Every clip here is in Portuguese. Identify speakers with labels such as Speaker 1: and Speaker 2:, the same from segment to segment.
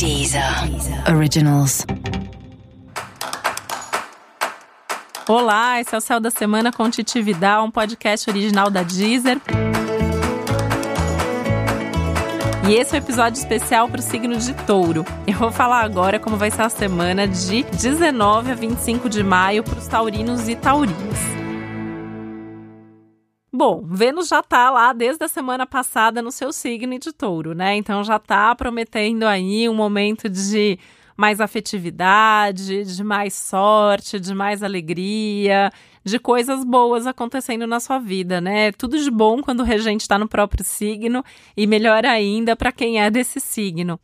Speaker 1: Deezer Originals.
Speaker 2: Olá, esse é o Céu da Semana com Titi Vidal, um podcast original da Deezer. E esse é o um episódio especial para o signo de touro. Eu vou falar agora como vai ser a semana de 19 a 25 de maio para os taurinos e taurinas. Bom, Vênus já tá lá desde a semana passada no seu signo de touro, né? Então já tá prometendo aí um momento de mais afetividade, de mais sorte, de mais alegria, de coisas boas acontecendo na sua vida, né? Tudo de bom quando o regente está no próprio signo e melhor ainda para quem é desse signo.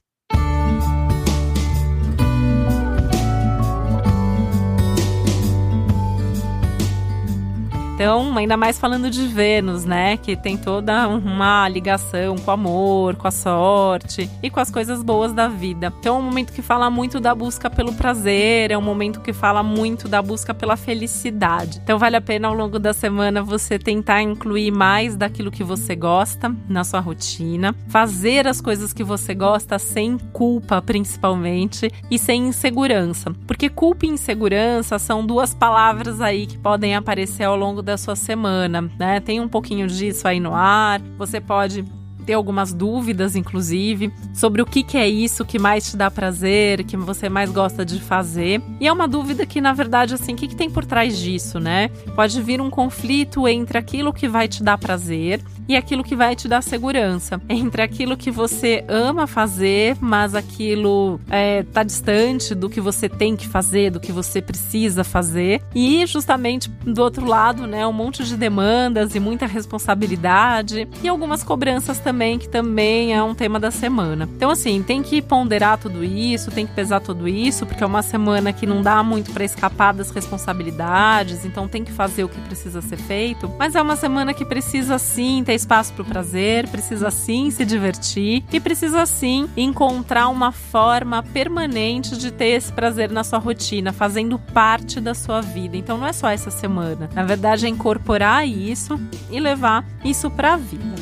Speaker 2: Então, ainda mais falando de Vênus, né? Que tem toda uma ligação com o amor, com a sorte e com as coisas boas da vida. Então, é um momento que fala muito da busca pelo prazer, é um momento que fala muito da busca pela felicidade. Então, vale a pena ao longo da semana você tentar incluir mais daquilo que você gosta na sua rotina, fazer as coisas que você gosta sem culpa, principalmente, e sem insegurança. Porque culpa e insegurança são duas palavras aí que podem aparecer ao longo da sua semana, né? Tem um pouquinho disso aí no ar. Você pode ter algumas dúvidas, inclusive, sobre o que, que é isso que mais te dá prazer, que você mais gosta de fazer. E é uma dúvida que, na verdade, assim, o que, que tem por trás disso, né? Pode vir um conflito entre aquilo que vai te dar prazer e aquilo que vai te dar segurança. Entre aquilo que você ama fazer, mas aquilo é, tá distante do que você tem que fazer, do que você precisa fazer. E justamente do outro lado, né, um monte de demandas e muita responsabilidade e algumas cobranças também, que também é um tema da semana. Então, assim, tem que ponderar tudo isso, tem que pesar tudo isso, porque é uma semana que não dá muito para escapar das responsabilidades, então tem que fazer o que precisa ser feito. Mas é uma semana que precisa sim ter espaço para o prazer, precisa sim se divertir e precisa sim encontrar uma forma permanente de ter esse prazer na sua rotina, fazendo parte da sua vida. Então não é só essa semana. Na verdade, é incorporar isso e levar isso para a vida.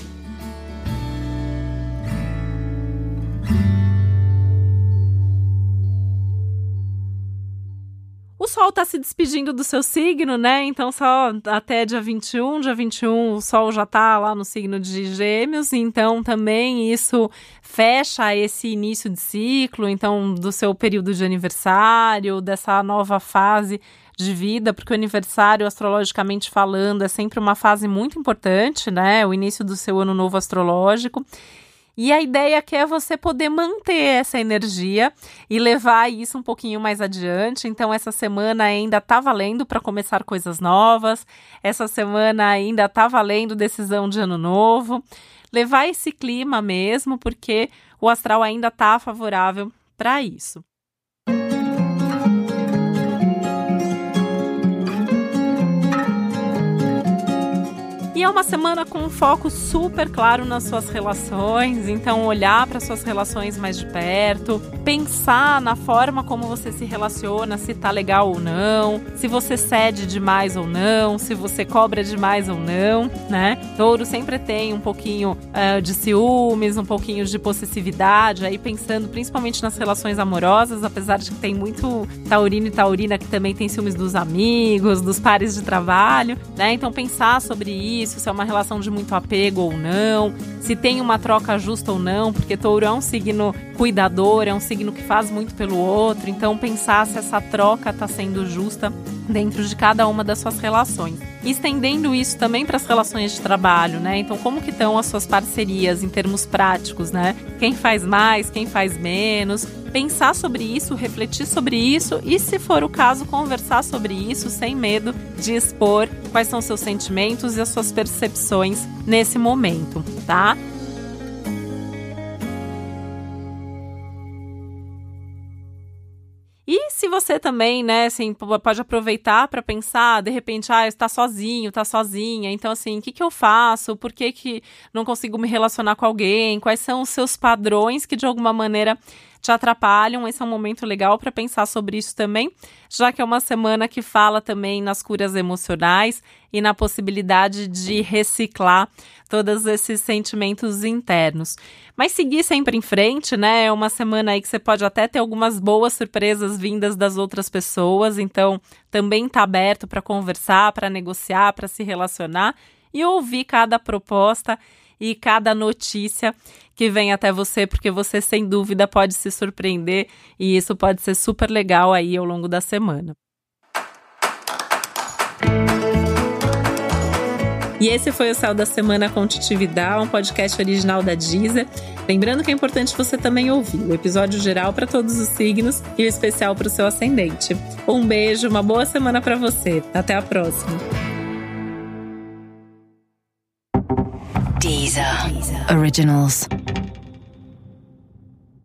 Speaker 2: Sol está se despedindo do seu signo, né? Então, só até dia 21. Dia 21, o Sol já está lá no signo de Gêmeos. Então, também isso fecha esse início de ciclo. Então, do seu período de aniversário, dessa nova fase de vida, porque o aniversário, astrologicamente falando, é sempre uma fase muito importante, né? O início do seu ano novo astrológico. E a ideia aqui é você poder manter essa energia e levar isso um pouquinho mais adiante. Então, essa semana ainda tá valendo para começar coisas novas, essa semana ainda tá valendo decisão de ano novo. Levar esse clima mesmo, porque o astral ainda tá favorável para isso. É uma semana com um foco super claro nas suas relações, então olhar para suas relações mais de perto, pensar na forma como você se relaciona, se tá legal ou não, se você cede demais ou não, se você cobra demais ou não, né? Touro sempre tem um pouquinho uh, de ciúmes, um pouquinho de possessividade, aí pensando principalmente nas relações amorosas, apesar de que tem muito taurino e taurina que também tem ciúmes dos amigos, dos pares de trabalho, né? Então pensar sobre isso isso, se é uma relação de muito apego ou não, se tem uma troca justa ou não, porque touro é um signo cuidador, é um signo que faz muito pelo outro, então pensar se essa troca está sendo justa dentro de cada uma das suas relações. Estendendo isso também para as relações de trabalho, né? Então, como que estão as suas parcerias em termos práticos, né? Quem faz mais, quem faz menos? Pensar sobre isso, refletir sobre isso e, se for o caso, conversar sobre isso sem medo de expor quais são seus sentimentos e as suas percepções nesse momento, tá? E se você também, né, assim, pode aproveitar para pensar, de repente, ah, está sozinho, está sozinha, então assim, o que, que eu faço? Por que, que não consigo me relacionar com alguém? Quais são os seus padrões que de alguma maneira te atrapalham, esse é um momento legal para pensar sobre isso também, já que é uma semana que fala também nas curas emocionais e na possibilidade de reciclar todos esses sentimentos internos. Mas seguir sempre em frente, né? É uma semana aí que você pode até ter algumas boas surpresas vindas das outras pessoas, então também está aberto para conversar, para negociar, para se relacionar e ouvir cada proposta e cada notícia que vem até você, porque você sem dúvida pode se surpreender e isso pode ser super legal aí ao longo da semana. E esse foi o Céu da Semana com Titividade, um podcast original da Deezer. Lembrando que é importante você também ouvir o episódio geral para todos os signos e o especial para o seu ascendente. Um beijo, uma boa semana para você. Até a próxima.
Speaker 1: Deezer. Originals.